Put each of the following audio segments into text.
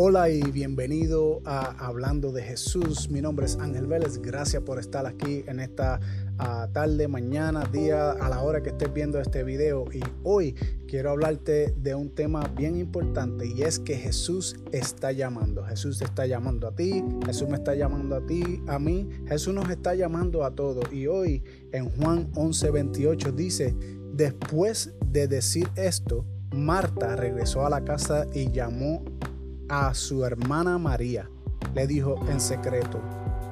Hola y bienvenido a Hablando de Jesús. Mi nombre es Ángel Vélez. Gracias por estar aquí en esta ah, tarde, mañana, día, a la hora que estés viendo este video. Y hoy quiero hablarte de un tema bien importante y es que Jesús está llamando. Jesús está llamando a ti, Jesús me está llamando a ti, a mí. Jesús nos está llamando a todos. Y hoy en Juan 11:28 dice, después de decir esto, Marta regresó a la casa y llamó a su hermana María. Le dijo en secreto,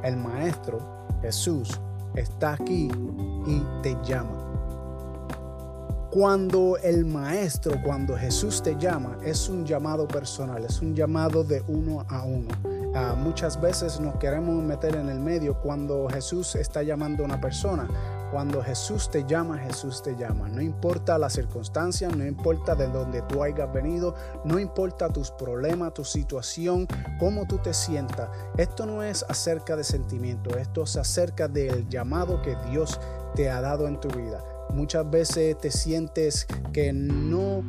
el Maestro Jesús está aquí y te llama. Cuando el Maestro, cuando Jesús te llama, es un llamado personal, es un llamado de uno a uno. Ah, muchas veces nos queremos meter en el medio cuando Jesús está llamando a una persona cuando Jesús te llama, Jesús te llama. No importa la circunstancia, no importa de dónde tú hayas venido, no importa tus problemas, tu situación, cómo tú te sientas. Esto no es acerca de sentimiento, esto es acerca del llamado que Dios te ha dado en tu vida. Muchas veces te sientes que no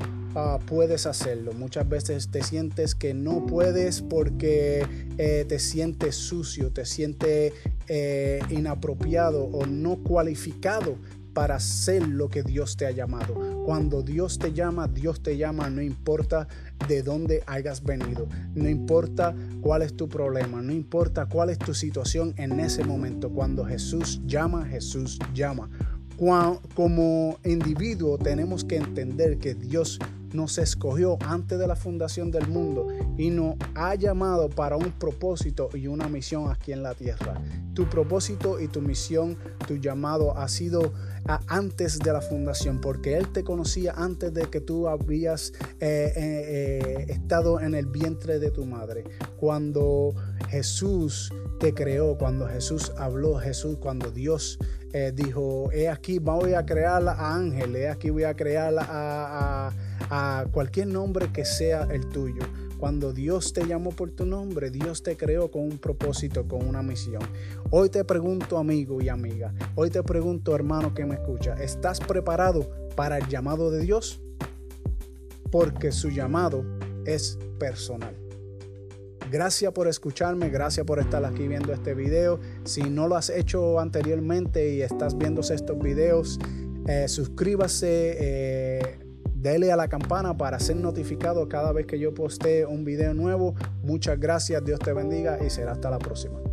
Puedes hacerlo. Muchas veces te sientes que no puedes porque eh, te sientes sucio, te sientes eh, inapropiado o no cualificado para hacer lo que Dios te ha llamado. Cuando Dios te llama, Dios te llama, no importa de dónde hayas venido, no importa cuál es tu problema, no importa cuál es tu situación en ese momento. Cuando Jesús llama, Jesús llama. Como individuo tenemos que entender que Dios nos escogió antes de la fundación del mundo y nos ha llamado para un propósito y una misión aquí en la tierra. Tu propósito y tu misión, tu llamado ha sido antes de la fundación, porque Él te conocía antes de que tú habías eh, eh, estado en el vientre de tu madre. Cuando Jesús te creó, cuando Jesús habló, Jesús, cuando Dios dijo, he aquí voy a crear a Ángel, aquí voy a crear a a cualquier nombre que sea el tuyo. Cuando Dios te llamó por tu nombre, Dios te creó con un propósito, con una misión. Hoy te pregunto, amigo y amiga, hoy te pregunto, hermano que me escucha, ¿estás preparado para el llamado de Dios? Porque su llamado es personal. Gracias por escucharme, gracias por estar aquí viendo este video. Si no lo has hecho anteriormente y estás viendo estos videos, eh, suscríbase. Eh, Dele a la campana para ser notificado cada vez que yo postee un video nuevo. Muchas gracias, Dios te bendiga y será hasta la próxima.